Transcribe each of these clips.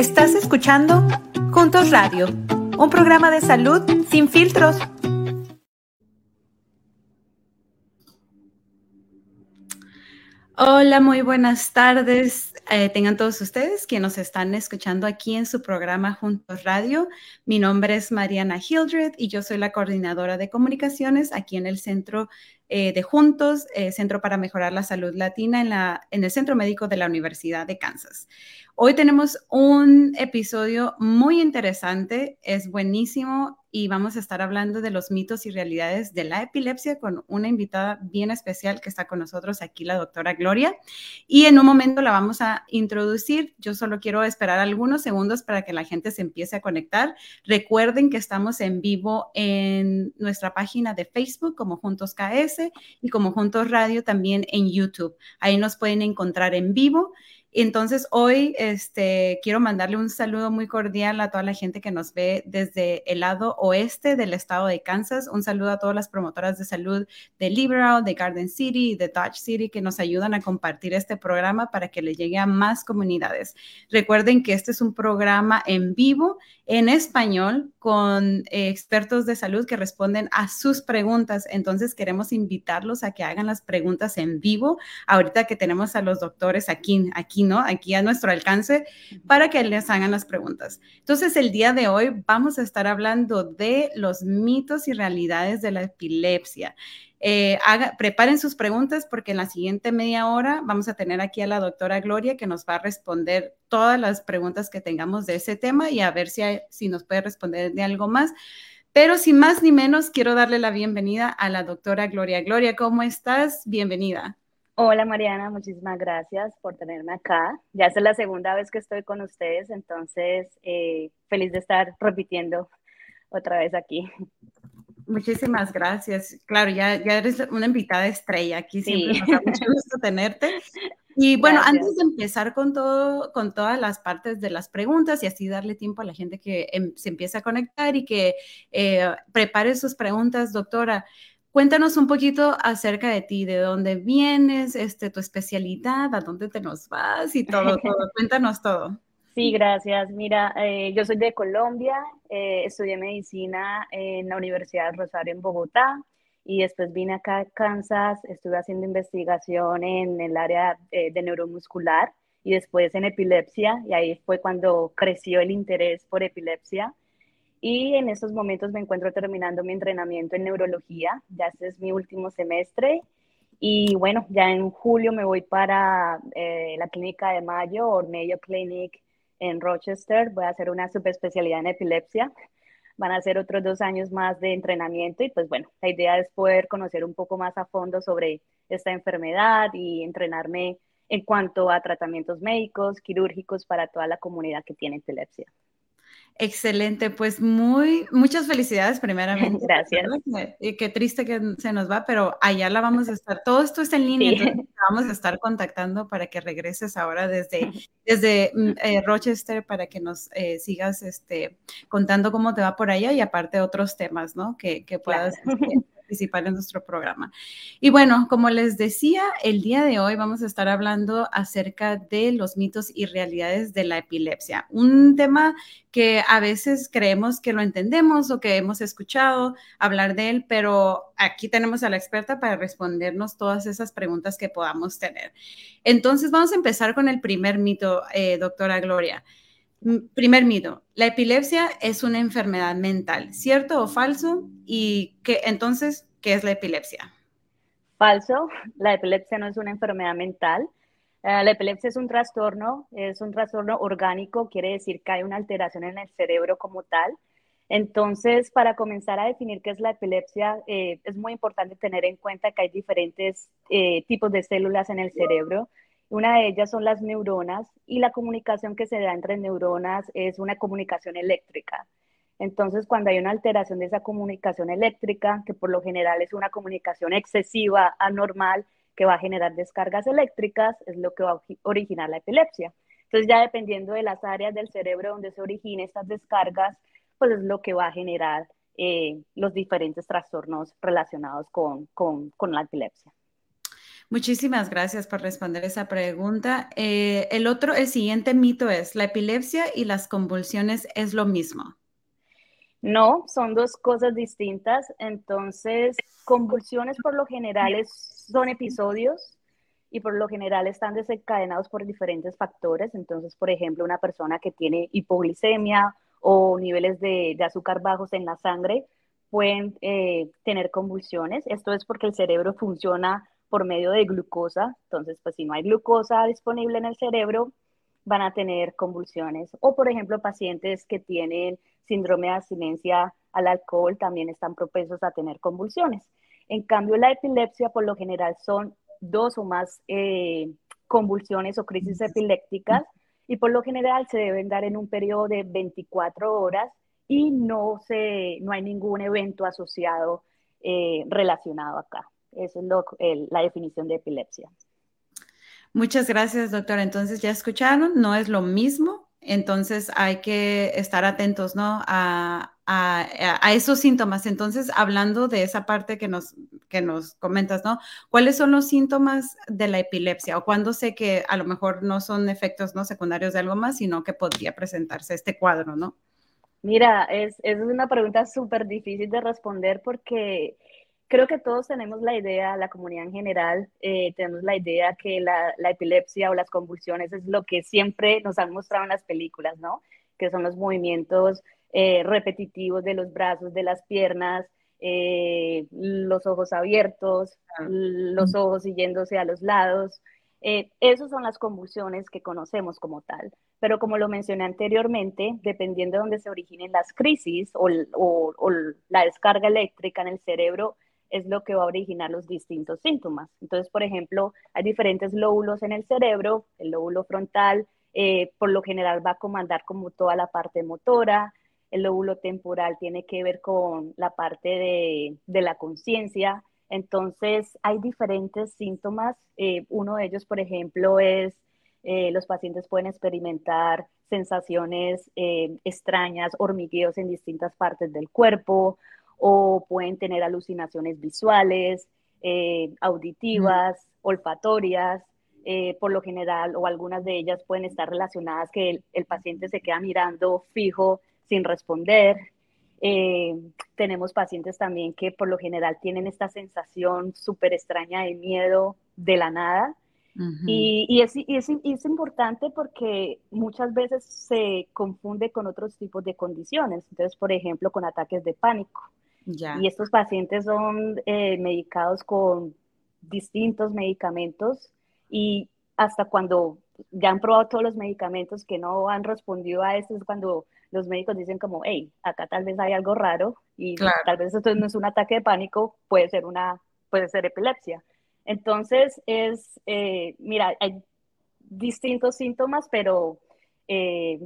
Estás escuchando Juntos Radio, un programa de salud sin filtros. Hola, muy buenas tardes. Eh, tengan todos ustedes que nos están escuchando aquí en su programa Juntos Radio. Mi nombre es Mariana Hildred y yo soy la coordinadora de comunicaciones aquí en el Centro eh, de Juntos, eh, Centro para Mejorar la Salud Latina en, la, en el Centro Médico de la Universidad de Kansas. Hoy tenemos un episodio muy interesante, es buenísimo y vamos a estar hablando de los mitos y realidades de la epilepsia con una invitada bien especial que está con nosotros aquí, la doctora Gloria. Y en un momento la vamos a introducir. Yo solo quiero esperar algunos segundos para que la gente se empiece a conectar. Recuerden que estamos en vivo en nuestra página de Facebook como Juntos KS y como Juntos Radio también en YouTube. Ahí nos pueden encontrar en vivo. Entonces, hoy este, quiero mandarle un saludo muy cordial a toda la gente que nos ve desde el lado oeste del estado de Kansas. Un saludo a todas las promotoras de salud de Liberal, de Garden City, de Dodge City, que nos ayudan a compartir este programa para que le llegue a más comunidades. Recuerden que este es un programa en vivo, en español, con eh, expertos de salud que responden a sus preguntas. Entonces, queremos invitarlos a que hagan las preguntas en vivo. Ahorita que tenemos a los doctores aquí, aquí ¿no? Aquí a nuestro alcance para que les hagan las preguntas. Entonces, el día de hoy vamos a estar hablando de los mitos y realidades de la epilepsia. Eh, preparen sus preguntas porque en la siguiente media hora vamos a tener aquí a la doctora Gloria que nos va a responder todas las preguntas que tengamos de ese tema y a ver si, si nos puede responder de algo más. Pero sin más ni menos, quiero darle la bienvenida a la doctora Gloria. Gloria, ¿cómo estás? Bienvenida. Hola Mariana, muchísimas gracias por tenerme acá. Ya es la segunda vez que estoy con ustedes, entonces eh, feliz de estar repitiendo otra vez aquí. Muchísimas gracias. Claro, ya, ya eres una invitada estrella aquí, siempre nos da mucho gusto tenerte. Y bueno, antes de empezar con todo, con todas las partes de las preguntas y así darle tiempo a la gente que em, se empiece a conectar y que eh, prepare sus preguntas, doctora, Cuéntanos un poquito acerca de ti, de dónde vienes, este, tu especialidad, a dónde te nos vas y todo, todo. Cuéntanos todo. Sí, gracias. Mira, eh, yo soy de Colombia, eh, estudié medicina en la Universidad de Rosario en Bogotá y después vine acá a Kansas, estuve haciendo investigación en el área eh, de neuromuscular y después en epilepsia y ahí fue cuando creció el interés por epilepsia y en estos momentos me encuentro terminando mi entrenamiento en neurología, ya este es mi último semestre. Y bueno, ya en julio me voy para eh, la clínica de Mayo o Mayo Clinic en Rochester. Voy a hacer una subespecialidad en epilepsia. Van a ser otros dos años más de entrenamiento y pues bueno, la idea es poder conocer un poco más a fondo sobre esta enfermedad y entrenarme en cuanto a tratamientos médicos, quirúrgicos para toda la comunidad que tiene epilepsia. Excelente, pues muy, muchas felicidades primeramente. Gracias. Y qué triste que se nos va, pero allá la vamos a estar. Todo esto está en línea, entonces vamos a estar contactando para que regreses ahora desde, desde mm, eh, Rochester para que nos eh, sigas este, contando cómo te va por allá y aparte otros temas, ¿no? Que, que puedas este, participar en nuestro programa. Y bueno, como les decía, el día de hoy vamos a estar hablando acerca de los mitos y realidades de la epilepsia, un tema que a veces creemos que lo entendemos o que hemos escuchado hablar de él, pero aquí tenemos a la experta para respondernos todas esas preguntas que podamos tener. Entonces, vamos a empezar con el primer mito, eh, doctora Gloria. Primer mito, la epilepsia es una enfermedad mental, ¿cierto o falso? Y que entonces, ¿qué es la epilepsia? Falso, la epilepsia no es una enfermedad mental. Eh, la epilepsia es un trastorno, es un trastorno orgánico, quiere decir que hay una alteración en el cerebro como tal. Entonces, para comenzar a definir qué es la epilepsia, eh, es muy importante tener en cuenta que hay diferentes eh, tipos de células en el cerebro una de ellas son las neuronas y la comunicación que se da entre neuronas es una comunicación eléctrica. Entonces, cuando hay una alteración de esa comunicación eléctrica, que por lo general es una comunicación excesiva, anormal, que va a generar descargas eléctricas, es lo que va a originar la epilepsia. Entonces, ya dependiendo de las áreas del cerebro donde se originen estas descargas, pues es lo que va a generar eh, los diferentes trastornos relacionados con, con la epilepsia. Muchísimas gracias por responder esa pregunta. Eh, el otro, el siguiente mito es, ¿la epilepsia y las convulsiones es lo mismo? No, son dos cosas distintas. Entonces, convulsiones por lo general son episodios y por lo general están desencadenados por diferentes factores. Entonces, por ejemplo, una persona que tiene hipoglicemia o niveles de, azúcar bajos en la sangre pueden eh, tener convulsiones. Esto es porque el cerebro funciona por medio de glucosa. Entonces, pues si no hay glucosa disponible en el cerebro, van a tener convulsiones. O, por ejemplo, pacientes que tienen síndrome de abstinencia al alcohol también están propensos a tener convulsiones. En cambio, la epilepsia por lo general son dos o más eh, convulsiones o crisis epilépticas y por lo general se deben dar en un periodo de 24 horas y no, se, no hay ningún evento asociado eh, relacionado acá. Esa es la definición de epilepsia. Muchas gracias, doctora. Entonces, ya escucharon, no es lo mismo. Entonces, hay que estar atentos, ¿no? A, a, esos síntomas. Entonces, hablando de esa parte que nos, que nos comentas, ¿no? ¿Cuáles son los síntomas de la epilepsia? ¿O cuándo sé que a lo mejor no son efectos no secundarios de algo más, sino que podría presentarse este cuadro, ¿no? Mira, es, es una pregunta súper difícil de responder porque creo que todos tenemos la idea, la comunidad en general, eh, tenemos la idea que la, la, epilepsia o las convulsiones es lo que siempre nos han mostrado en las películas, ¿no? Que son los movimientos eh, repetitivos de los brazos, de las piernas, eh, los ojos abiertos, los ojos siguiéndose a los lados. Eh, esas son las convulsiones que conocemos como tal. Pero como lo mencioné anteriormente, dependiendo de dónde se originen las crisis o, o, la descarga eléctrica en el cerebro, es lo que va a originar los distintos síntomas. Entonces, por ejemplo, hay diferentes lóbulos en el cerebro. El lóbulo frontal, por lo general, va a comandar como toda la parte motora, el lóbulo temporal tiene que ver con la parte de, la conciencia. Entonces, hay diferentes síntomas. Eh, uno de ellos, por ejemplo, es eh, los pacientes pueden experimentar sensaciones eh, extrañas, hormigueos en distintas partes del cuerpo, o pueden tener alucinaciones visuales, auditivas, olfatorias. por lo general, o algunas de ellas pueden estar relacionadas que el paciente se queda mirando fijo sin responder. Eh, tenemos pacientes también que por lo general tienen esta sensación súper extraña de miedo de la nada. y, es, es, importante porque muchas veces se confunde con otros tipos de condiciones. Entonces, por ejemplo, con ataques de pánico. Y estos pacientes son eh, medicados con distintos medicamentos y hasta cuando ya han probado todos los medicamentos que no han respondido a esto es cuando los médicos dicen como, hey, acá tal vez hay algo raro y tal vez esto no es un ataque de pánico, puede ser una, puede ser epilepsia. Entonces es, eh, mira, hay distintos síntomas, pero eh,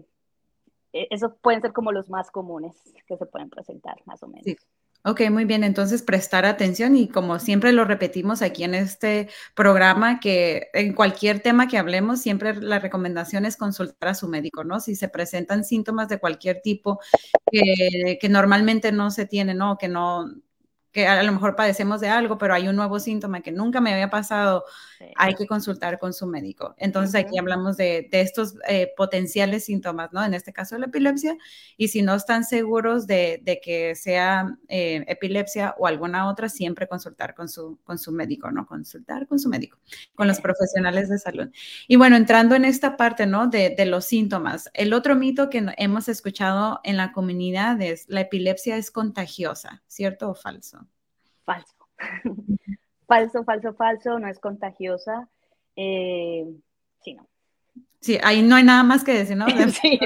e, esos pueden ser como los más comunes que se pueden presentar, más o menos. Ok, muy bien. Entonces, prestar atención y como siempre lo repetimos aquí en este programa, que en cualquier tema que hablemos, siempre la recomendación es consultar a su médico, ¿no? Si se presentan síntomas de cualquier tipo que, normalmente no se tienen, ¿no? Que no, que a lo mejor padecemos de algo, pero hay un nuevo síntoma que nunca me había pasado, hay que consultar con su médico. Entonces aquí hablamos de, estos eh, potenciales síntomas, ¿no? En este caso la epilepsia, y si no están seguros de, que sea eh, epilepsia o alguna otra, siempre consultar con su, con su médico, ¿no? Consultar con su médico, con los profesionales de salud. Y bueno, entrando en esta parte, ¿no? De, de los síntomas, el otro mito que hemos escuchado en la comunidad es la epilepsia es contagiosa, ¿cierto o falso? falso. falso, falso, falso, no es contagiosa. Eh, sí, no. Sí, ahí no hay nada más que decir, ¿no? sí,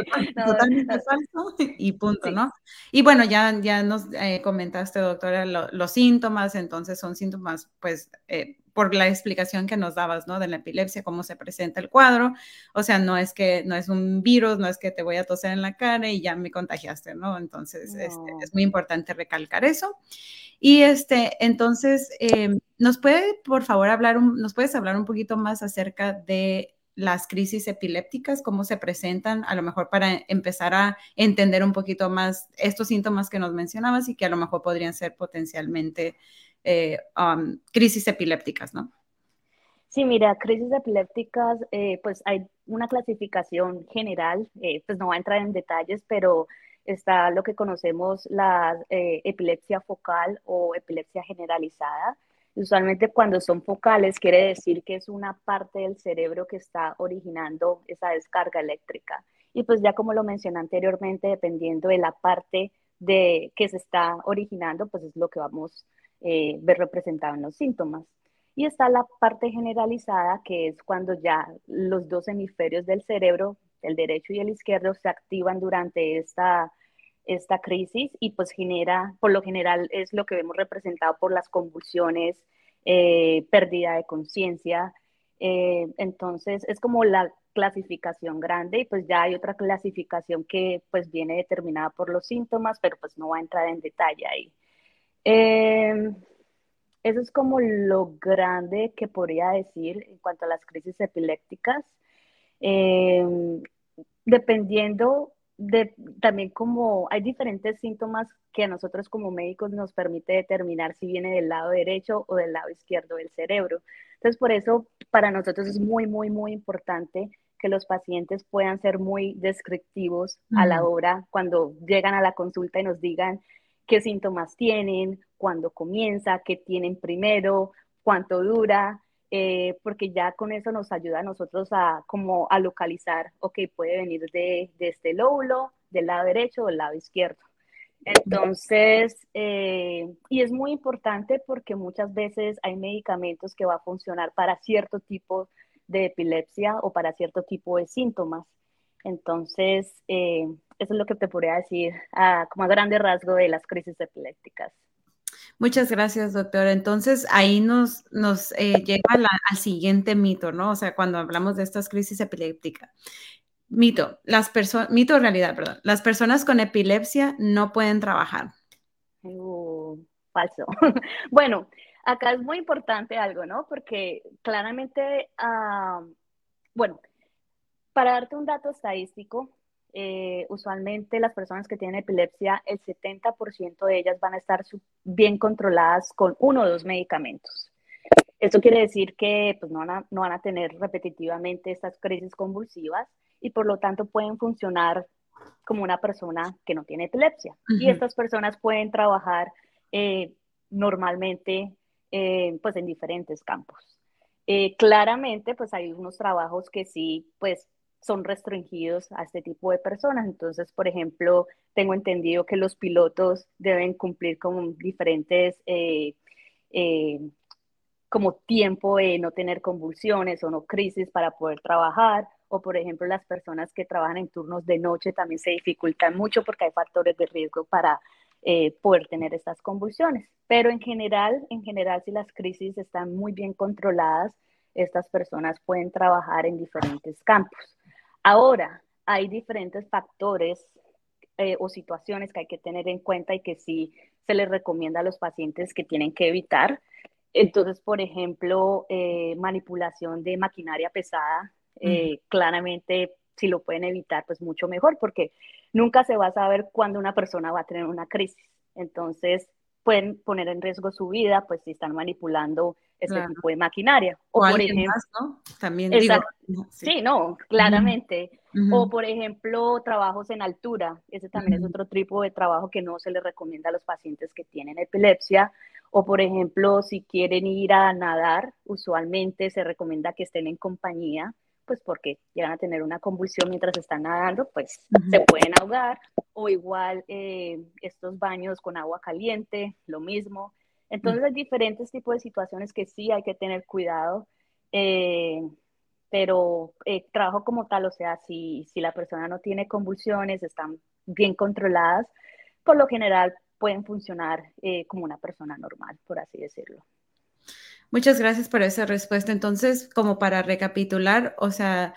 totalmente falso y punto, ¿no? Y bueno, ya, ya nos eh, comentaste, doctora, los síntomas, entonces son síntomas, pues, eh, por la explicación que nos dabas, ¿no? De la epilepsia, cómo se presenta el cuadro, o sea, no es que, no es un virus, no es que te voy a toser en la cara y ya me contagiaste, ¿no? Entonces, este, es muy importante recalcar eso. Y este, entonces, em, ¿nos puede, por favor, hablar, nos puedes hablar un poquito más acerca de las crisis epilépticas, cómo se presentan, a lo mejor para empezar a entender un poquito más estos síntomas que nos mencionabas y que a lo mejor podrían ser potencialmente eh, um, crisis epilépticas, ¿no? Sí, mira, crisis epilépticas, eh, pues hay una clasificación general, eh, pues no va a entrar en detalles, pero está lo que conocemos la eh, epilepsia focal o epilepsia generalizada. Usualmente cuando son focales quiere decir que es una parte del cerebro que está originando esa descarga eléctrica. Y pues ya como lo mencioné anteriormente, dependiendo de la parte de que se está originando, pues es lo que vamos a ver representado en los síntomas. Y está la parte generalizada, que es cuando ya los dos hemisferios del cerebro, el derecho y el izquierdo, se activan durante esta, esta crisis y pues genera, por lo general es lo que vemos representado por las convulsiones, eh, pérdida de conciencia. Eh, entonces es como la clasificación grande y pues ya hay otra clasificación que pues viene determinada por los síntomas, pero pues no va a entrar en detalle ahí. Eh, eso es como lo grande que podría decir en cuanto a las crisis epilépticas. Em, dependiendo de también como hay diferentes síntomas que a nosotros como médicos nos permite determinar si viene del lado derecho o del lado izquierdo del cerebro. Entonces, por eso para nosotros es muy, muy, muy importante que los pacientes puedan ser muy descriptivos a la hora cuando llegan a la consulta y nos digan qué síntomas tienen, cuándo comienza, qué tienen primero, cuánto dura, eh, porque ya con eso nos ayuda a nosotros a como a localizar, ok, puede venir de, de este lóbulo, del lado derecho o del lado izquierdo. Entonces, eh, y es muy importante porque muchas veces hay medicamentos que va a funcionar para cierto tipo de epilepsia o para cierto tipo de síntomas. Entonces, eh, eso es lo que te podría decir como a grande rasgo de las crisis epilépticas. Muchas gracias, doctor. Entonces, ahí nos, nos eh, lleva al siguiente mito, ¿no? O sea, cuando hablamos de estas crisis epilépticas. Mito, las personas, mito o realidad, perdón. Las personas con epilepsia no pueden trabajar. Uh, falso. bueno, acá es muy importante algo, ¿no? Porque claramente, ah, bueno, para darte un dato estadístico, eh, usualmente las personas que tienen epilepsia, el 70% de ellas van a estar bien controladas con uno o dos medicamentos. Esto quiere decir que pues, no, van a, no van a tener repetitivamente estas crisis convulsivas y por lo tanto pueden funcionar como una persona que no tiene epilepsia. Y estas personas pueden trabajar eh, normalmente eh, pues en diferentes campos. claramente pues hay unos trabajos que sí pues son restringidos a este tipo de personas. Entonces, por ejemplo, tengo entendido que los pilotos deben cumplir con diferentes, eh, eh, como tiempo de no tener convulsiones o no crisis para poder trabajar. O, por ejemplo, las personas que trabajan en turnos de noche también se dificultan mucho porque hay factores de riesgo para eh, poder tener estas convulsiones. Pero en general, en general, si las crisis están muy bien controladas, estas personas pueden trabajar en diferentes campos. Ahora, hay diferentes factores eh, o situaciones que hay que tener en cuenta y que sí se les recomienda a los pacientes que tienen que evitar. Entonces, por ejemplo, eh, manipulación de maquinaria pesada, eh, claramente si lo pueden evitar, pues mucho mejor, porque nunca se va a saber cuándo una persona va a tener una crisis. Entonces, pueden poner en riesgo su vida, pues si están manipulando ese tipo de maquinaria. O, por ejemplo, ¿no? También digo, sí. no, claramente. O por ejemplo, trabajos en altura. Ese también es otro tipo de trabajo que no se le recomienda a los pacientes que tienen epilepsia. O por ejemplo, si quieren ir a nadar, usualmente se recomienda que estén en compañía pues porque llegan a tener una convulsión mientras están nadando, pues se pueden ahogar, o igual eh, estos baños con agua caliente, lo mismo. Entonces hay diferentes tipos de situaciones que sí hay que tener cuidado, eh, pero eh, trabajo como tal, o sea, si, si la persona no tiene convulsiones, están bien controladas, por lo general pueden funcionar como una persona normal, por así decirlo. Muchas gracias por esa respuesta. Entonces, como para recapitular, o sea,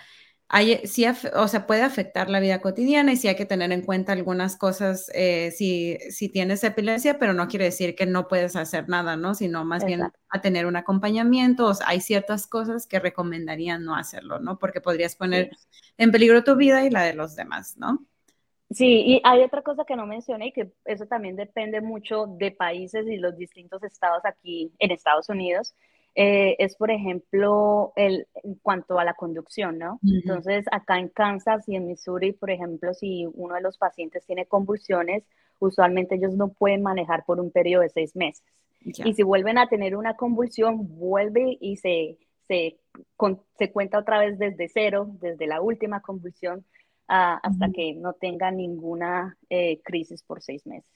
hay, sí, o sea, puede afectar la vida cotidiana y sí hay que tener en cuenta algunas cosas eh, si, si tienes epilepsia, pero no quiere decir que no puedes hacer nada, ¿no? Sino más bien a tener un acompañamiento. O sea, hay ciertas cosas que recomendarían no hacerlo, ¿no? Porque podrías poner en peligro tu vida y la de los demás, ¿no? Sí, y hay otra cosa que no mencioné y que eso también depende mucho de países y los distintos estados aquí en Estados Unidos. eh, es, por ejemplo, el, en cuanto a la conducción, ¿no? Entonces, acá en Kansas y en Missouri, por ejemplo, si uno de los pacientes tiene convulsiones, usualmente ellos no pueden manejar por un periodo de seis meses. Y si vuelven a tener una convulsión, vuelve y se, se, se cuenta otra vez desde cero, desde la última convulsión, ah, hasta que no tenga ninguna eh, crisis por seis meses.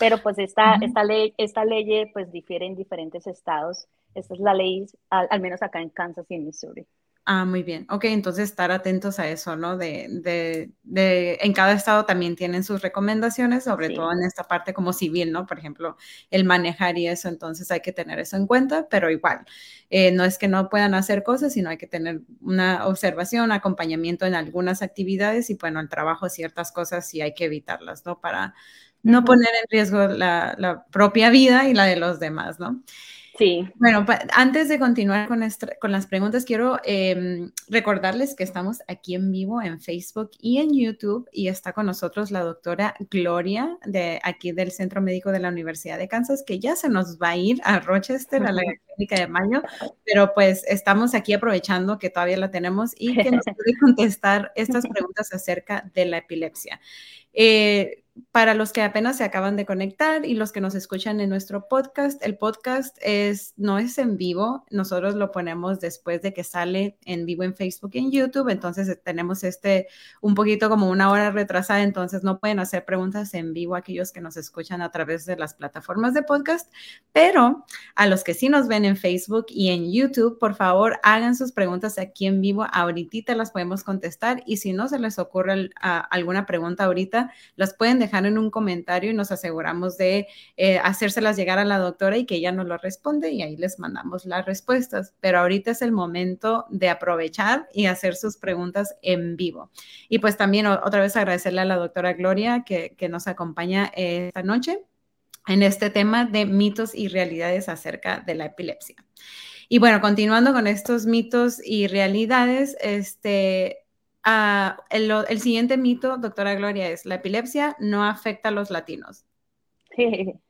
Pero pues esta, esta, ley, esta ley pues difiere en diferentes estados. Esta es la ley, al, menos acá en Kansas y en Missouri. Ah, muy bien. Ok, entonces estar atentos a eso, ¿no? De, de, de en cada estado también tienen sus recomendaciones, sobre todo en esta parte como civil, ¿no? Por ejemplo, el manejar y eso, entonces hay que tener eso en cuenta, pero igual, eh, no es que no puedan hacer cosas, sino hay que tener una observación, acompañamiento en algunas actividades y bueno, el trabajo, ciertas cosas sí hay que evitarlas, ¿no? Para no poner en riesgo la, la propia vida y la de los demás, ¿no? Sí. Bueno, antes de continuar con, con las preguntas, quiero em, recordarles que estamos aquí en vivo en Facebook y en YouTube y está con nosotros la doctora Gloria de aquí del Centro Médico de la Universidad de Kansas, que ya se nos va a ir a Rochester, a la clínica de Mayo, pero pues estamos aquí aprovechando que todavía la tenemos y que nos puede contestar estas preguntas acerca de la epilepsia. Eh, para los que apenas se acaban de conectar y los que nos escuchan en nuestro podcast, el podcast es, no es en vivo, nosotros lo ponemos después de que sale en vivo en Facebook y en YouTube, entonces tenemos este un poquito como una hora retrasada, entonces no pueden hacer preguntas en vivo aquellos que nos escuchan a través de las plataformas de podcast, pero a los que sí nos ven en Facebook y en YouTube, por favor hagan sus preguntas aquí en vivo, ahorita las podemos contestar. Y si no se les ocurre alguna pregunta ahorita, las pueden dejar dejar en un comentario y nos aseguramos de eh, hacérselas llegar a la doctora y que ella nos lo responde y ahí les mandamos las respuestas. Pero ahorita es el momento de aprovechar y hacer sus preguntas en vivo. Y pues también otra vez agradecerle a la doctora Gloria que nos acompaña esta noche en este tema de mitos y realidades acerca de la epilepsia. Y bueno, continuando con estos mitos y realidades, este, Ah, el, siguiente mito, doctora Gloria, es la epilepsia no afecta a los latinos.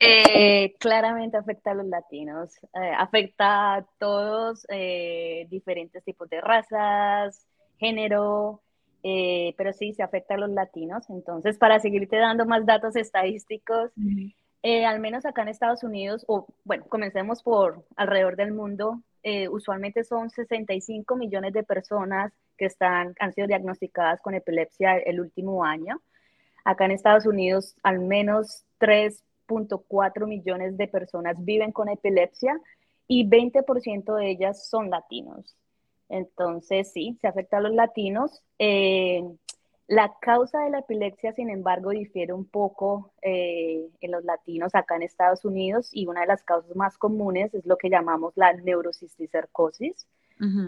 Eh, claramente afecta a los latinos, eh, afecta a todos, eh, diferentes tipos de razas, género, pero sí se afecta a los latinos. Entonces, para seguirte dando más datos estadísticos, al menos acá en Estados Unidos, o bueno, comencemos por alrededor del mundo, usualmente son 65 millones de personas que están, han sido diagnosticadas con epilepsia el último año. Acá en Estados Unidos, al menos 3.4 millones de personas viven con epilepsia y 20% de ellas son latinos. Entonces, sí, se afecta a los latinos. Eh, la causa de la epilepsia, sin embargo, difiere un poco eh, en los latinos acá en Estados Unidos y una de las causas más comunes es lo que llamamos la neurocisticercosis.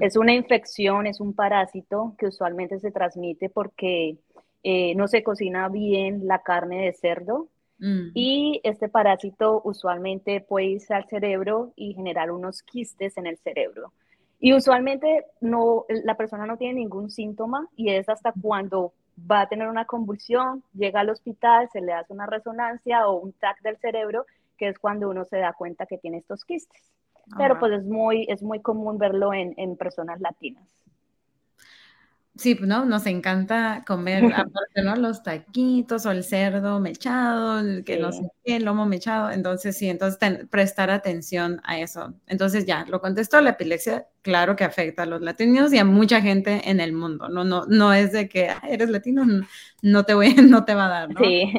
Es una infección, es un parásito que usualmente se transmite porque eh, no se cocina bien la carne de cerdo mm. y este parásito usualmente puede irse al cerebro y generar unos quistes en el cerebro. Y usualmente no, la persona no tiene ningún síntoma y es hasta cuando va a tener una convulsión, llega al hospital, se le hace una resonancia o un TAC del cerebro, que es cuando uno se da cuenta que tiene estos quistes pero pues es muy, es muy común verlo en, en personas latinas. Sí, ¿no? Nos encanta comer, aparte, ¿no? Los taquitos o el cerdo mechado, el que no sé qué, el lomo mechado. Entonces, sí, entonces prestar atención a eso. Entonces, ya, lo contestó, la epilepsia, claro que afecta a los latinos y a mucha gente en el mundo. No, no, no es de que eres latino, no te, voy, no te va a dar, ¿no? Sí.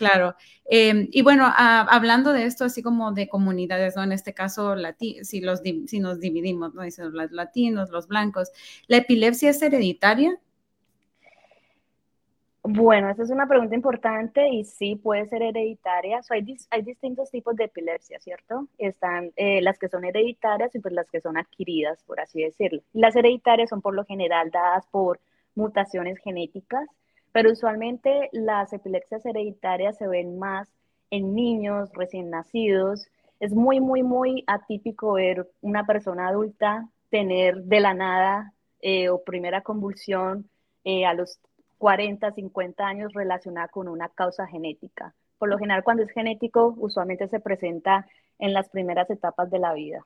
Claro. Em, y bueno, hablando de esto, así como de comunidades, ¿no? En este caso, si, los, si nos dividimos, ¿no? Dicen los latinos, los blancos. ¿La epilepsia es hereditaria? Bueno, esa es una pregunta importante y sí puede ser hereditaria. hay, hay, distintos tipos de epilepsia, ¿cierto? Están eh, las que son hereditarias y pues las que son adquiridas, por así decirlo. Las hereditarias son por lo general dadas por mutaciones genéticas pero usualmente las epilepsias hereditarias se ven más en niños recién nacidos. Es muy, muy, muy atípico ver una persona adulta tener de la nada eh, o primera convulsión eh, a los 40, 50 años relacionada con una causa genética. Por lo general, cuando es genético, usualmente se presenta en las primeras etapas de la vida.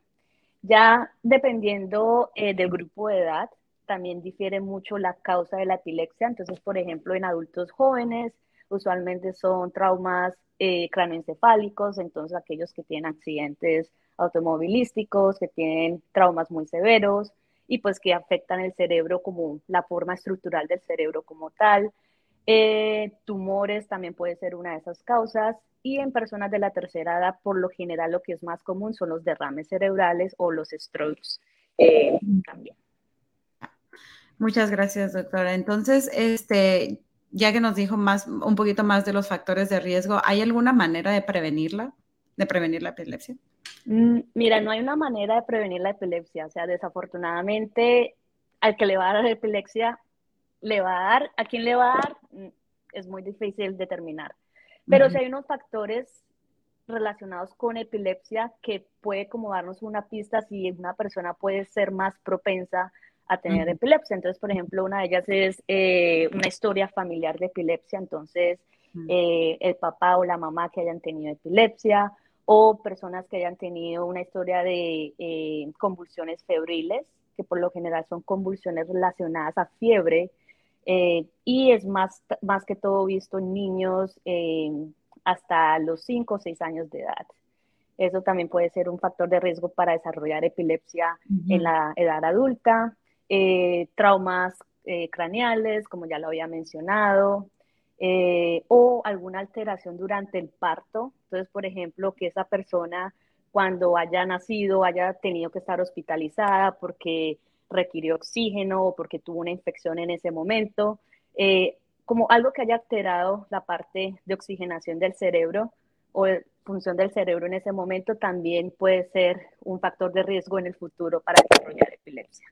Ya dependiendo eh, del grupo de edad, también difiere mucho la causa de la epilepsia. Entonces, por ejemplo, en adultos jóvenes, usualmente son traumas eh, cranoencefálicos, entonces aquellos que tienen accidentes automovilísticos, que tienen traumas muy severos y pues que afectan el cerebro como la forma estructural del cerebro como tal. Eh, tumores también puede ser una de esas causas y en personas de la tercera edad, por lo general, lo que es más común son los derrames cerebrales o los strokes eh, también. Muchas gracias, doctora. Entonces, este, ya que nos dijo más, un poquito más de los factores de riesgo, ¿hay alguna manera de prevenirla, de prevenir la epilepsia? Mm, mira, no hay una manera de prevenir la epilepsia. O sea, desafortunadamente, al que le va a dar epilepsia, le va a dar, a quién le va a dar, mm, es muy difícil determinar. Pero si hay unos factores relacionados con epilepsia que puede como darnos una pista si una persona puede ser más propensa a tener epilepsia. Entonces, por ejemplo, una de ellas es eh, una historia familiar de epilepsia. Entonces, eh, el papá o la mamá que hayan tenido epilepsia o personas que hayan tenido una historia de eh, convulsiones febriles, que por lo general son convulsiones relacionadas a fiebre. y es más, más que todo visto en niños hasta los 5 o 6 años de edad. Eso también puede ser un factor de riesgo para desarrollar epilepsia en la edad adulta. Eh, traumas eh, craneales, como ya lo había mencionado, eh, o alguna alteración durante el parto. Entonces, por ejemplo, que esa persona cuando haya nacido haya tenido que estar hospitalizada porque requirió oxígeno o porque tuvo una infección en ese momento, como algo que haya alterado la parte de oxigenación del cerebro o función del cerebro en ese momento también puede ser un factor de riesgo en el futuro para desarrollar epilepsia.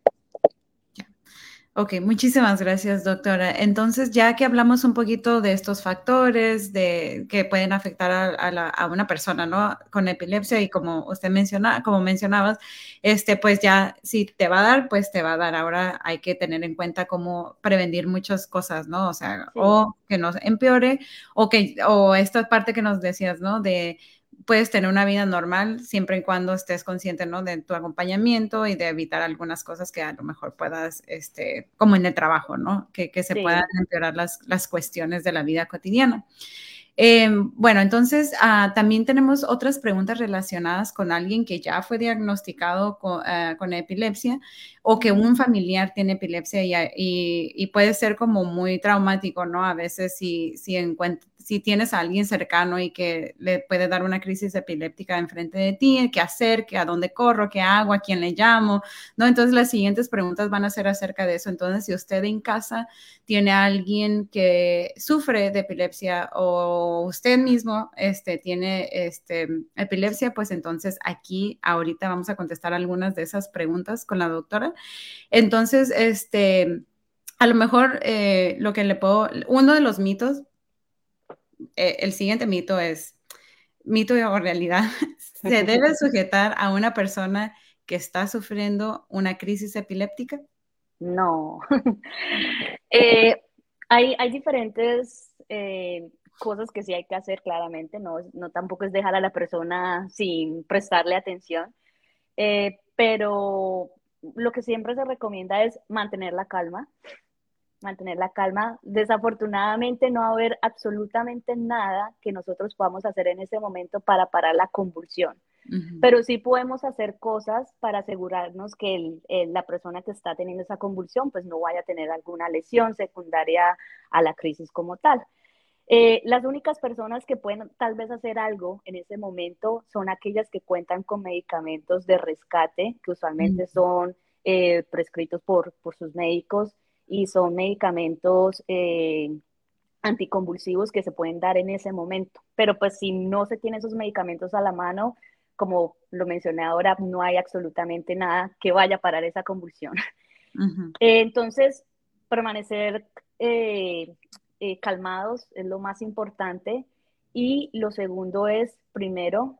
Ok, muchísimas gracias, doctora. Entonces, ya que hablamos un poquito de estos factores de, que pueden afectar a, una persona, ¿no? Con epilepsia y como usted menciona, como mencionabas, este, pues ya si te va a dar, pues te va a dar. Ahora hay que tener en cuenta cómo prevenir muchas cosas, ¿no? O sea, o que nos empeore o que, o esta parte que nos decías, ¿no? De puedes tener una vida normal siempre y cuando estés consciente, ¿no? De tu acompañamiento y de evitar algunas cosas que a lo mejor puedas, este, como en el trabajo, ¿no? Que, se puedan empeorar las, las cuestiones de la vida cotidiana. Em, bueno, entonces ah, también tenemos otras preguntas relacionadas con alguien que ya fue diagnosticado con, ah, epilepsia o que un familiar tiene epilepsia y, y, puede ser como muy traumático, ¿no? A veces si, si, si tienes a alguien cercano y que le puede dar una crisis epiléptica enfrente de ti, qué hacer, qué, a dónde corro, qué hago, a quién le llamo, ¿no? Entonces las siguientes preguntas van a ser acerca de eso. Entonces, si usted en casa tiene a alguien que sufre de epilepsia o usted mismo este, tiene este, epilepsia, pues entonces aquí ahorita vamos a contestar algunas de esas preguntas con la doctora. Entonces, este... A lo mejor eh, lo que le puedo, uno de los mitos eh, el siguiente mito es, mito o realidad, ¿se debe sujetar a una persona que está sufriendo una crisis epiléptica? No. Eh, hay, hay, diferentes eh, cosas que sí hay que hacer claramente, no, no tampoco es dejar a la persona sin prestarle atención, pero lo que siempre se recomienda es mantener la calma, mantener la calma. Desafortunadamente no va a haber absolutamente nada que nosotros podamos hacer en ese momento para parar la convulsión. Pero sí podemos hacer cosas para asegurarnos que la persona que está teniendo esa convulsión pues no vaya a tener alguna lesión secundaria a la crisis como tal. Eh, las únicas personas que pueden tal vez hacer algo en ese momento son aquellas que cuentan con medicamentos de rescate, que usualmente son eh, prescritos por, por sus médicos y son medicamentos eh, anticonvulsivos que se pueden dar en ese momento. Pero pues si no se tienen esos medicamentos a la mano, como lo mencioné ahora, no hay absolutamente nada que vaya a parar esa convulsión. Eh, entonces, permanecer eh, calmados es lo más importante. Y lo segundo es, primero,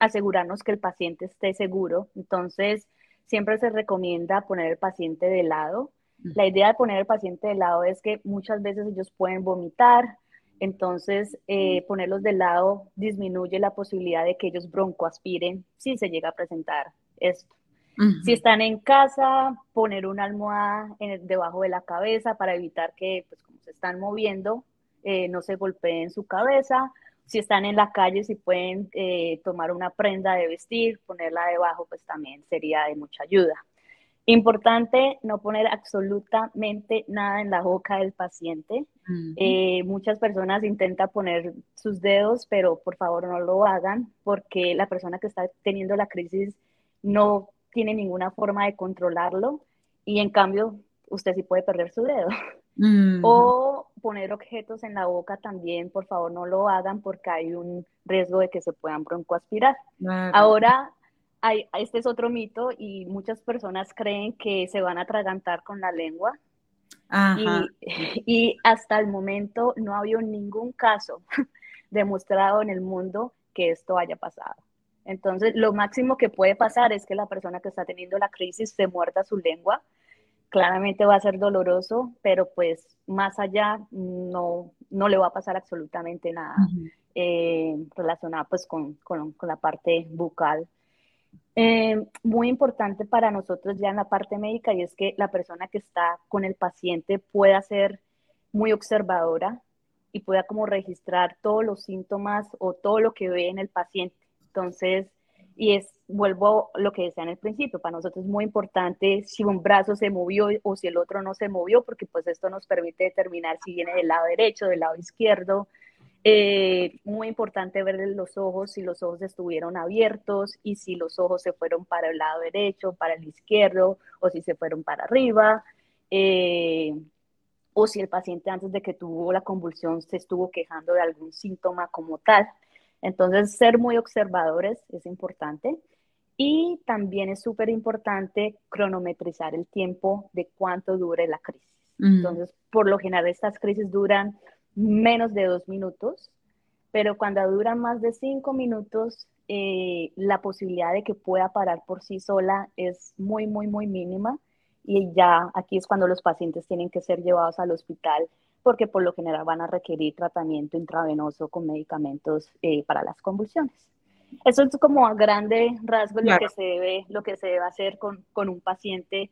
asegurarnos que el paciente esté seguro. Entonces, siempre se recomienda poner el paciente de lado, la idea de poner al paciente de lado es que muchas veces ellos pueden vomitar, Entonces, eh, ponerlos de lado disminuye la posibilidad de que ellos broncoaspiren si se llega a presentar esto. Si están en casa, poner una almohada debajo de la cabeza para evitar que, pues como se están moviendo, eh, no se golpeen su cabeza. Si están en la calle, si pueden eh, tomar una prenda de vestir, ponerla debajo, pues también sería de mucha ayuda. Importante no poner absolutamente nada en la boca del paciente. Eh, muchas personas intentan poner sus dedos, pero por favor no lo hagan porque la persona que está teniendo la crisis no tiene ninguna forma de controlarlo y en cambio usted sí puede perder su dedo. O poner objetos en la boca también, por favor no lo hagan porque hay un riesgo de que se puedan broncoaspirar. Ahora este es otro mito y muchas personas creen que se van a atragantar con la lengua. Y, hasta el momento no ha habido ningún caso demostrado en el mundo que esto haya pasado. Entonces, lo máximo que puede pasar es que la persona que está teniendo la crisis se muerda su lengua. Claramente va a ser doloroso, pero pues más allá no, no le va a pasar absolutamente nada eh, relacionado pues con, con, con la parte bucal eh, muy importante para nosotros ya en la parte médica y es que la persona que está con el paciente pueda ser muy observadora y pueda como registrar todos los síntomas o todo lo que ve en el paciente. Entonces, y es, vuelvo a lo que decía en el principio, para nosotros es muy importante si un brazo se movió o si el otro no se movió, porque pues esto nos permite determinar si viene del lado derecho, del lado izquierdo, eh, muy importante ver los ojos, si los ojos estuvieron abiertos y si los ojos se fueron para el lado derecho, para el izquierdo o si se fueron para arriba. Eh, o si el paciente antes de que tuvo la convulsión se estuvo quejando de algún síntoma como tal. Entonces, ser muy observadores es importante. Y también es súper importante cronometrizar el tiempo de cuánto dure la crisis. Entonces, por lo general, estas crisis duran menos de dos minutos, pero cuando dura más de cinco minutos, eh, la posibilidad de que pueda parar por sí sola es muy, muy, muy mínima. Y ya aquí es cuando los pacientes tienen que ser llevados al hospital porque por lo general van a requerir tratamiento intravenoso con medicamentos eh, para las convulsiones. Eso es como a grande rasgo lo que se debe, lo que se debe hacer con, con un paciente,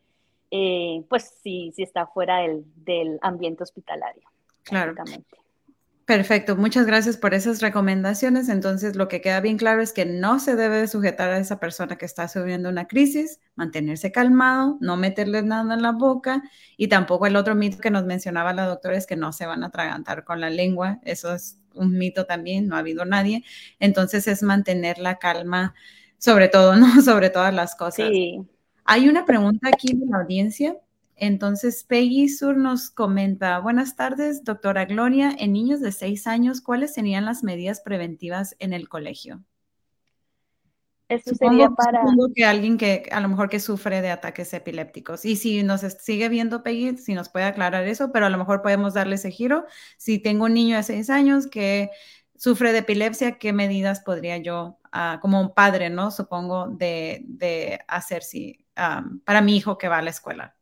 eh, pues si, si está fuera del, del ambiente hospitalario. Claro. Perfecto, muchas gracias por esas recomendaciones. Entonces, lo que queda bien claro es que no se debe sujetar a esa persona que está subiendo una crisis, mantenerse calmado, no meterle nada en la boca y tampoco el otro mito que nos mencionaba la doctora es que no se van a atragantar con la lengua. Eso es un mito también, no ha habido nadie. Entonces, es mantener la calma sobre todo, ¿no? Sobre todas las cosas. Sí. Hay una pregunta aquí de la audiencia entonces, Peggy Sur nos comenta, buenas tardes, doctora Gloria, en niños de seis años, ¿cuáles serían las medidas preventivas en el colegio? Eso sería para... Supongo que alguien que a lo mejor que sufre de ataques epilépticos. Y si nos sigue viendo Peggy, si nos puede aclarar eso, pero a lo mejor podemos darle ese giro. Si tengo un niño de seis años que sufre de epilepsia, ¿qué medidas podría yo, ah, como un padre, ¿no? Supongo, de, hacer si, para mi hijo que va a la escuela?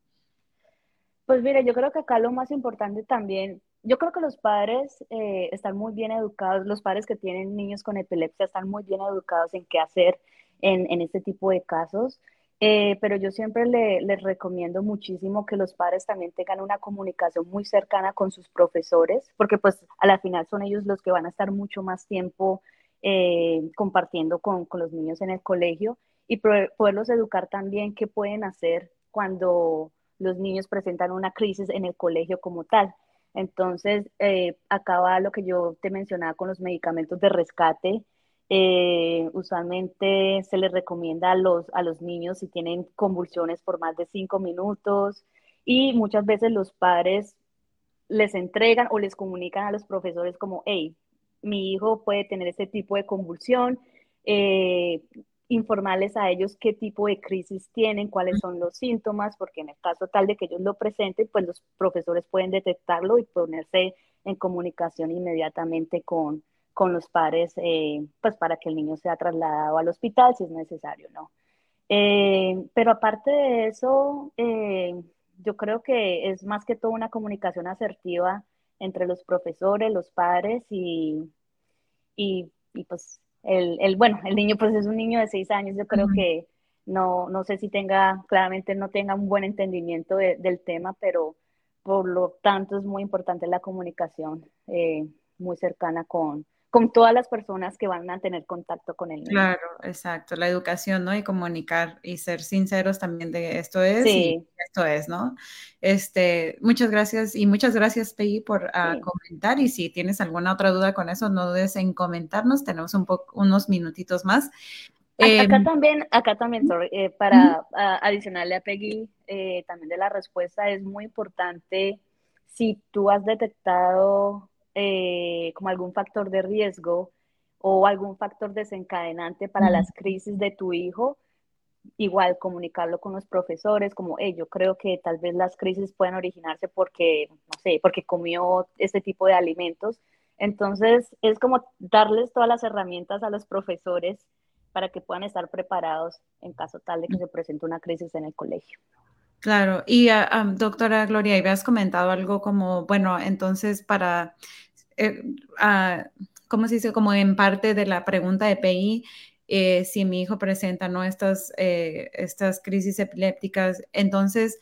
Pues mire, yo creo que acá lo más importante también, yo creo que los padres eh, están muy bien educados, los padres que tienen niños con epilepsia están muy bien educados en qué hacer en, en este tipo de casos. Eh, pero yo siempre les recomiendo muchísimo que los padres también tengan una comunicación muy cercana con sus profesores, porque pues a la final son ellos los que van a estar mucho más tiempo eh, compartiendo con, con, los niños en el colegio y poderlos educar también qué pueden hacer cuando los niños presentan una crisis en el colegio como tal. Entonces, eh, acaba lo que yo te mencionaba con los medicamentos de rescate. Eh, usualmente se les recomienda a los, a los niños si tienen convulsiones por más de cinco minutos y muchas veces los padres les entregan o les comunican a los profesores como, hey, mi hijo puede tener este tipo de convulsión, eh, informarles a ellos qué tipo de crisis tienen, cuáles son los síntomas, porque en el caso tal de que ellos lo presenten, pues los profesores pueden detectarlo y ponerse en comunicación inmediatamente con, con los padres, eh, pues para que el niño sea trasladado al hospital si es necesario, ¿no? Eh, pero aparte de eso, eh, yo creo que es más que todo una comunicación asertiva entre los profesores, los padres y, y, pues el, el, bueno, el niño pues es un niño de seis años, yo creo que no, no sé si tenga, claramente no tenga un buen entendimiento del tema, pero por lo tanto es muy importante la comunicación eh, muy cercana con, con todas las personas que van a tener contacto con el niño. Claro, exacto, la educación, ¿no? Y comunicar y ser sinceros también de esto es y esto es, ¿no? Este, muchas gracias y muchas gracias, Peggy, por ah, comentar y si tienes alguna otra duda con eso, no dudes en comentarnos, tenemos un poco, unos minutitos más. acá em, también, acá también, sorry, eh, para adicionarle a Peggy, eh, también de la respuesta, es muy importante si tú has detectado eh, como algún factor de riesgo o algún factor desencadenante para las crisis de tu hijo, igual comunicarlo con los profesores, como, hey, yo creo que tal vez las crisis pueden originarse porque, no sé, porque comió este tipo de alimentos. Entonces, es como darles todas las herramientas a los profesores para que puedan estar preparados en caso tal de que se presente una crisis en el colegio. Claro, y uh, doctora Gloria, habías comentado algo como, bueno, entonces para eh, ah, ¿cómo se dice? Como en parte de la pregunta de PI, eh, si mi hijo presenta ¿no? estas, eh, estas crisis epilépticas, entonces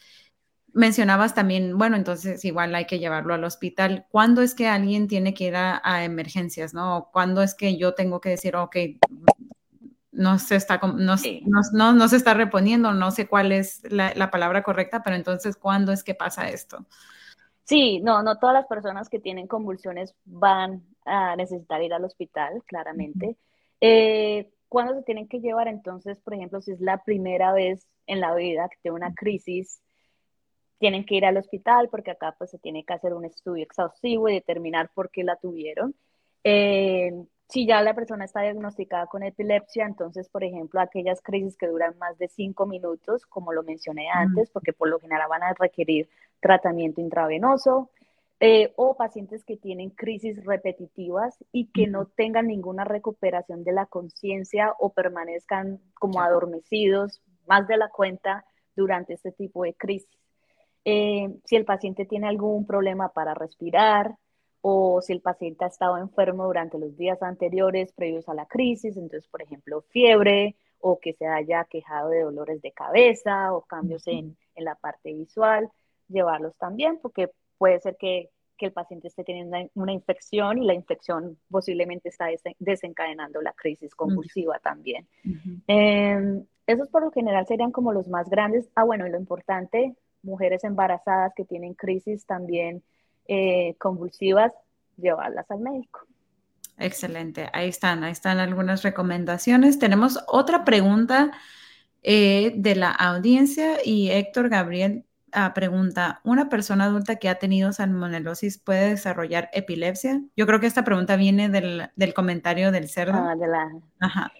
mencionabas también, bueno, entonces igual hay que llevarlo al hospital. ¿Cuándo es que alguien tiene que ir a, emergencias, no? ¿Cuándo es que yo tengo que decir, ok, no se está, no, no, no, se está reponiendo, no sé cuál es la, la palabra correcta, pero entonces, ¿cuándo es que pasa esto? Sí, no, no todas las personas que tienen convulsiones van a necesitar ir al hospital, claramente. Eh, ¿Cuándo se tienen que llevar? Entonces, por ejemplo, si es la primera vez en la vida que tiene una crisis, tienen que ir al hospital porque acá pues se tiene que hacer un estudio exhaustivo y determinar por qué la tuvieron. Eh, si ya la persona está diagnosticada con epilepsia, entonces, por ejemplo, aquellas crisis que duran más de cinco minutos, como lo mencioné antes, porque por lo general van a requerir tratamiento intravenoso, eh, o pacientes que tienen crisis repetitivas y que no tengan ninguna recuperación de la conciencia o permanezcan como adormecidos más de la cuenta durante este tipo de crisis. Eh, si el paciente tiene algún problema para respirar, o si el paciente ha estado enfermo durante los días anteriores previos a la crisis, entonces, por ejemplo, fiebre o que se haya quejado de dolores de cabeza o cambios en, en la parte visual, llevarlos también, porque puede ser que, que el paciente esté teniendo una, infección y la infección posiblemente está desencadenando la crisis convulsiva también. Em, esos por lo general serían como los más grandes. Ah, bueno, y lo importante, mujeres embarazadas que tienen crisis también eh, convulsivas, llevarlas al médico. Excelente, ahí están, ahí están algunas recomendaciones. Tenemos otra pregunta eh, de la audiencia y Héctor Gabriel ah, pregunta, ¿una persona adulta que ha tenido salmonelosis puede desarrollar epilepsia? Yo creo que esta pregunta viene del, del comentario del cerdo. Ah, de la... Ajá.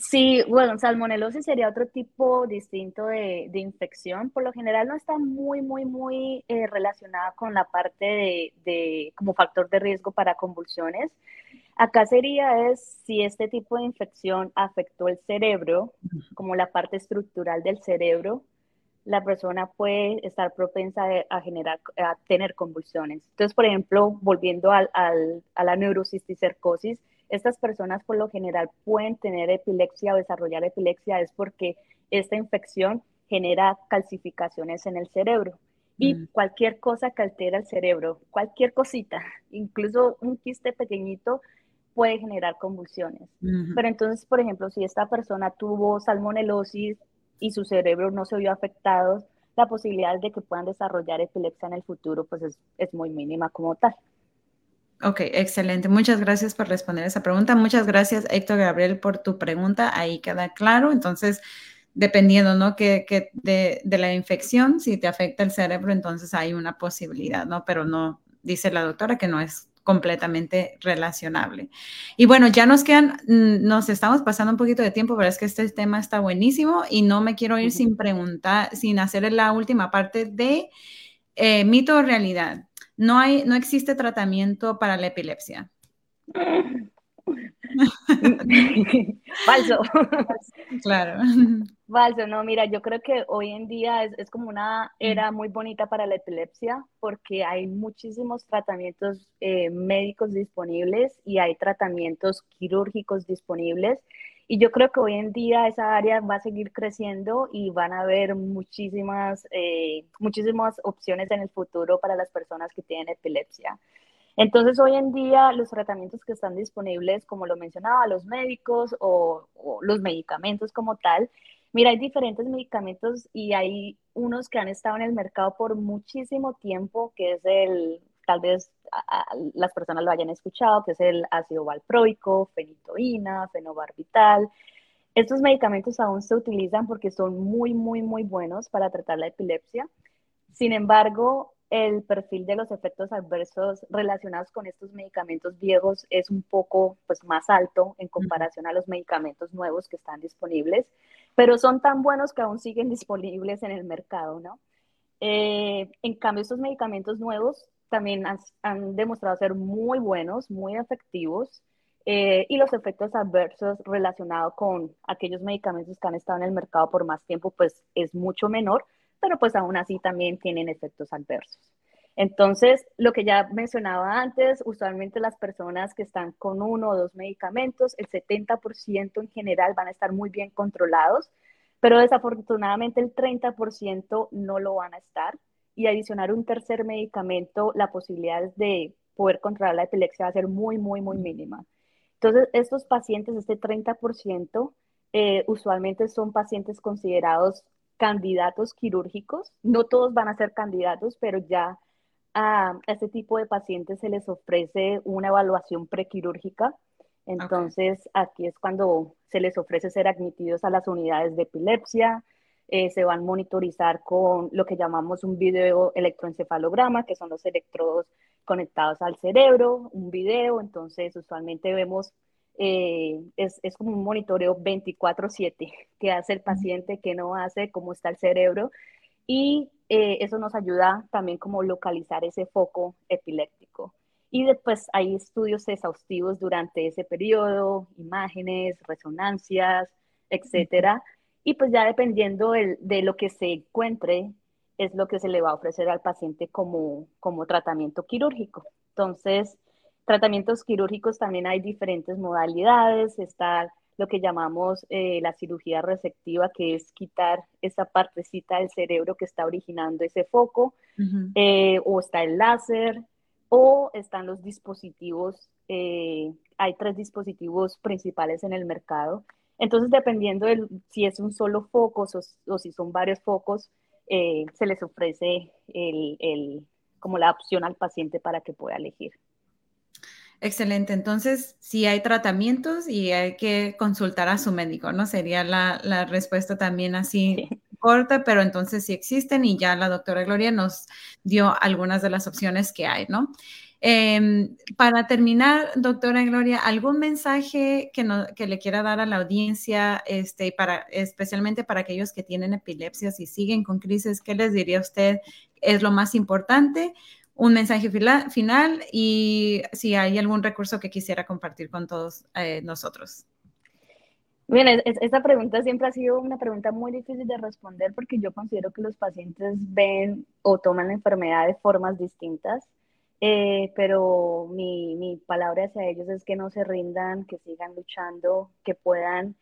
Sí, bueno, salmonelosis sería otro tipo distinto de, infección. Por lo general no está muy, muy, muy eh, relacionada con la parte de, como factor de riesgo para convulsiones. Acá sería es si este tipo de infección afectó el cerebro, como la parte estructural del cerebro, la persona puede estar propensa a generar, a tener convulsiones. Entonces, por ejemplo, volviendo al, a la neurocisticercosis, estas personas por lo general pueden tener epilepsia o desarrollar epilepsia es porque esta infección genera calcificaciones en el cerebro. Y mm. cualquier cosa que altera el cerebro, cualquier cosita, incluso un quiste pequeñito, puede generar convulsiones. Pero entonces, por ejemplo, si esta persona tuvo salmonelosis y su cerebro no se vio afectado, la posibilidad de que puedan desarrollar epilepsia en el futuro pues es, es muy mínima como tal. Ok, excelente. Muchas gracias por responder esa pregunta. Muchas gracias, Héctor Gabriel, por tu pregunta. Ahí queda claro. Entonces, dependiendo, ¿no? Que, de, la infección, si te afecta el cerebro, entonces hay una posibilidad, ¿no? Pero no, dice la doctora que no es completamente relacionable. Y bueno, ya nos quedan, mm, nos estamos pasando un poquito de tiempo, pero es que este tema está buenísimo y no me quiero ir sin preguntar, sin hacer la última parte de eh, mito o realidad. No, hay, no existe tratamiento para la epilepsia. Falso. Claro. Falso, no, mira, yo creo que hoy en día es, es, como una era muy bonita para la epilepsia porque hay muchísimos tratamientos eh, médicos disponibles y hay tratamientos quirúrgicos disponibles. Y yo creo que hoy en día esa área va a seguir creciendo y van a haber muchísimas, eh, muchísimas opciones en el futuro para las personas que tienen epilepsia. Entonces, hoy en día, los tratamientos que están disponibles, como lo mencionaba, los médicos o, los medicamentos como tal, mira, hay diferentes medicamentos y hay unos que han estado en el mercado por muchísimo tiempo, que es el, tal vez las personas lo hayan escuchado, que es el ácido valproico, fenitoína, fenobarbital. Estos medicamentos aún se utilizan porque son muy, muy, muy buenos para tratar la epilepsia. Sin embargo, el perfil de los efectos adversos relacionados con estos medicamentos viejos es un poco pues, más alto en comparación a los medicamentos nuevos que están disponibles, pero son tan buenos que aún siguen disponibles en el mercado, ¿no? Eh, en cambio, estos medicamentos nuevos también han, demostrado ser muy buenos, muy efectivos, eh, y los efectos adversos relacionados con aquellos medicamentos que han estado en el mercado por más tiempo, pues es mucho menor, pero pues aún así también tienen efectos adversos. Entonces, lo que ya mencionaba antes, usualmente las personas que están con uno o dos medicamentos, el 70% en general van a estar muy bien controlados, pero desafortunadamente el 30% no lo van a estar. Y adicionar un tercer medicamento, la posibilidad de poder controlar la epilepsia va a ser muy, muy, muy mínima. Entonces, estos pacientes, este 30%, eh, usualmente son pacientes considerados candidatos quirúrgicos. No todos van a ser candidatos, pero ya a este tipo de pacientes se les ofrece una evaluación prequirúrgica. Entonces, aquí es cuando se les ofrece ser admitidos a las unidades de epilepsia. Eh, se van a monitorizar con lo que llamamos un video electroencefalograma, que son los electrodos conectados al cerebro, un video. Entonces, usualmente vemos eh, es, es, como un monitoreo 24/7 que hace el paciente, que no hace, cómo está el cerebro y eh, eso nos ayuda también como localizar ese foco epiléptico. Y después hay estudios exhaustivos durante ese periodo, imágenes, resonancias, etcétera. Y pues ya dependiendo de lo que se encuentre, es lo que se le va a ofrecer al paciente como, como tratamiento quirúrgico. Entonces, Tratamientos quirúrgicos también hay diferentes modalidades, está lo que llamamos eh, la cirugía receptiva, que es quitar esa partecita del cerebro que está originando ese foco, eh, o está el láser, o están los dispositivos, eh, hay tres dispositivos principales en el mercado. Entonces, dependiendo de si es un solo foco o, si son varios focos, se les ofrece el, como la opción al paciente para que pueda elegir. Excelente. Entonces, si hay tratamientos y hay que consultar a su médico, ¿no? Sería la, respuesta también así corta, pero entonces sí existen y ya la doctora Gloria nos dio algunas de las opciones que hay, ¿no? Em, para terminar, doctora Gloria, ¿algún mensaje que, no, que, le quiera dar a la audiencia, este, para, especialmente para aquellos que tienen epilepsias y siguen con crisis? ¿Qué les diría usted es lo más importante? un mensaje final y si hay algún recurso que quisiera compartir con todos eh, nosotros. Bien, esta pregunta siempre ha sido una pregunta muy difícil de responder porque yo considero que los pacientes ven o toman la enfermedad de formas distintas, eh, pero mi, mi, palabra hacia ellos es que no se rindan, que sigan luchando, que puedan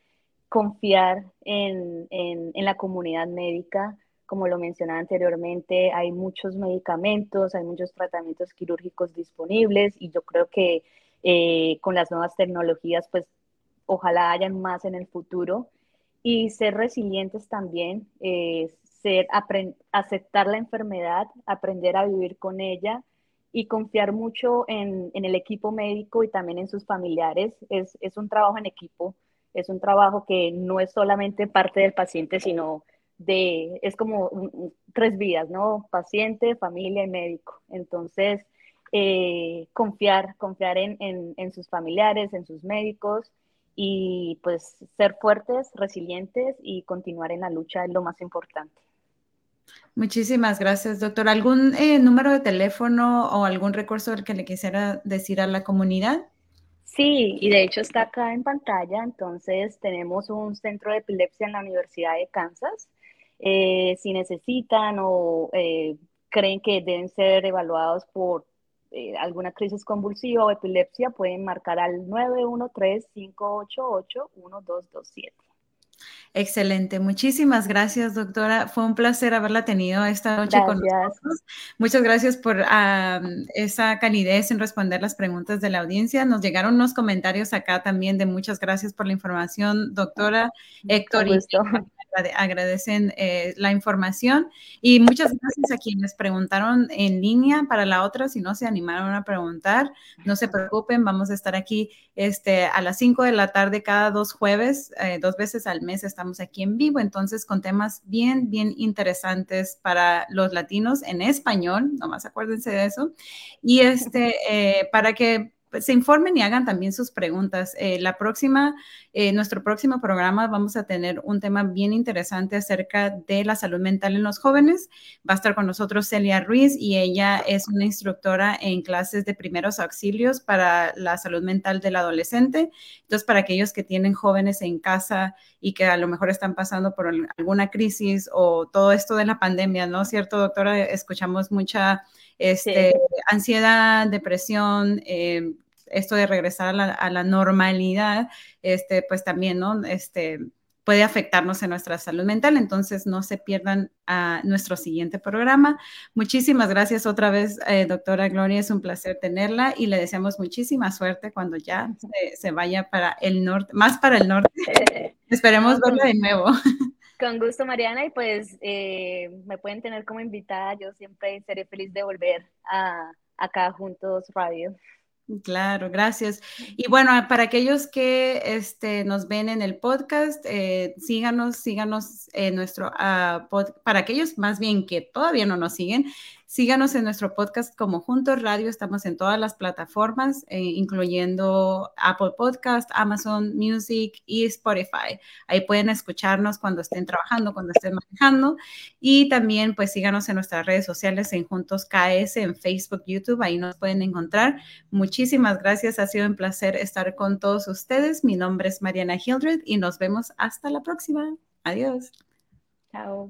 confiar en, en, en la comunidad médica, como lo mencionaba anteriormente, hay muchos medicamentos, hay muchos tratamientos quirúrgicos disponibles y yo creo que eh, con las nuevas tecnologías, pues ojalá hayan más en el futuro. Y ser resilientes también, eh, ser, aceptar la enfermedad, aprender a vivir con ella y confiar mucho en, en, el equipo médico y también en sus familiares. Es, es un trabajo en equipo, es un trabajo que no es solamente parte del paciente, sino de, es como tres vías, ¿no? Paciente, familia y médico. Entonces, eh, confiar, confiar en, en, sus familiares, en sus médicos y pues ser fuertes, resilientes y continuar en la lucha es lo más importante. Muchísimas gracias, doctor. ¿Algún eh, número de teléfono o algún recurso que le quisiera decir a la comunidad? Sí, y de hecho está acá en pantalla, entonces tenemos un centro de epilepsia en la Universidad de Kansas. Eh, si necesitan o eh, creen que deben ser evaluados por eh, alguna crisis convulsiva o epilepsia, pueden marcar al 913-588-1227. Excelente. Muchísimas gracias, doctora. Fue un placer haberla tenido esta noche con nosotros. Muchas gracias por esa calidez en responder las preguntas de la audiencia. Nos llegaron unos comentarios acá también de muchas gracias por la información, doctora Héctor. Y agradecen eh, la información y muchas gracias a quienes preguntaron en línea para la otra. Si no se animaron a preguntar, no se preocupen, vamos a estar aquí este, a las 5 de la tarde cada dos jueves, eh, dos veces al mes estamos aquí en vivo, entonces con temas bien, bien interesantes para los latinos en español, nomás acuérdense de eso, y este, eh, para que se informen y hagan también sus preguntas. Eh, la próxima, eh, nuestro próximo programa vamos a tener un tema bien interesante acerca de la salud mental en los jóvenes. Va a estar con nosotros Celia Ruiz y ella es una instructora en clases de primeros auxilios para la salud mental del adolescente. Entonces, para aquellos que tienen jóvenes en casa y que a lo mejor están pasando por alguna crisis o todo esto de la pandemia, ¿no? ¿Cierto, doctora? Escuchamos mucha este, ansiedad, depresión, eh, esto de regresar a la, normalidad, este, pues también, ¿no? Este, puede afectarnos en nuestra salud mental. Entonces, no se pierdan a nuestro siguiente programa. Muchísimas gracias otra vez, eh, doctora Gloria. Es un placer tenerla y le deseamos muchísima suerte cuando ya se, vaya para el norte, más para el norte. Esperemos verla de nuevo. Con gusto, Mariana, y pues eh, me pueden tener como invitada. Yo siempre seré feliz de volver a acá juntos radio. Claro, gracias. Y bueno, para aquellos que este, nos ven en el podcast, eh, síganos, síganos en nuestro, uh, para aquellos más bien que todavía no nos siguen, Síganos en nuestro podcast como Juntos Radio. Estamos en todas las plataformas, eh, incluyendo Apple Podcast, Amazon Music y Spotify. Ahí pueden escucharnos cuando estén trabajando, cuando estén manejando. Y también, pues, síganos en nuestras redes sociales en Juntos KS, en Facebook, YouTube. Ahí nos pueden encontrar. Muchísimas gracias. Ha sido un placer estar con todos ustedes. Mi nombre es Mariana Hildred y nos vemos hasta la próxima. Adiós. Chao.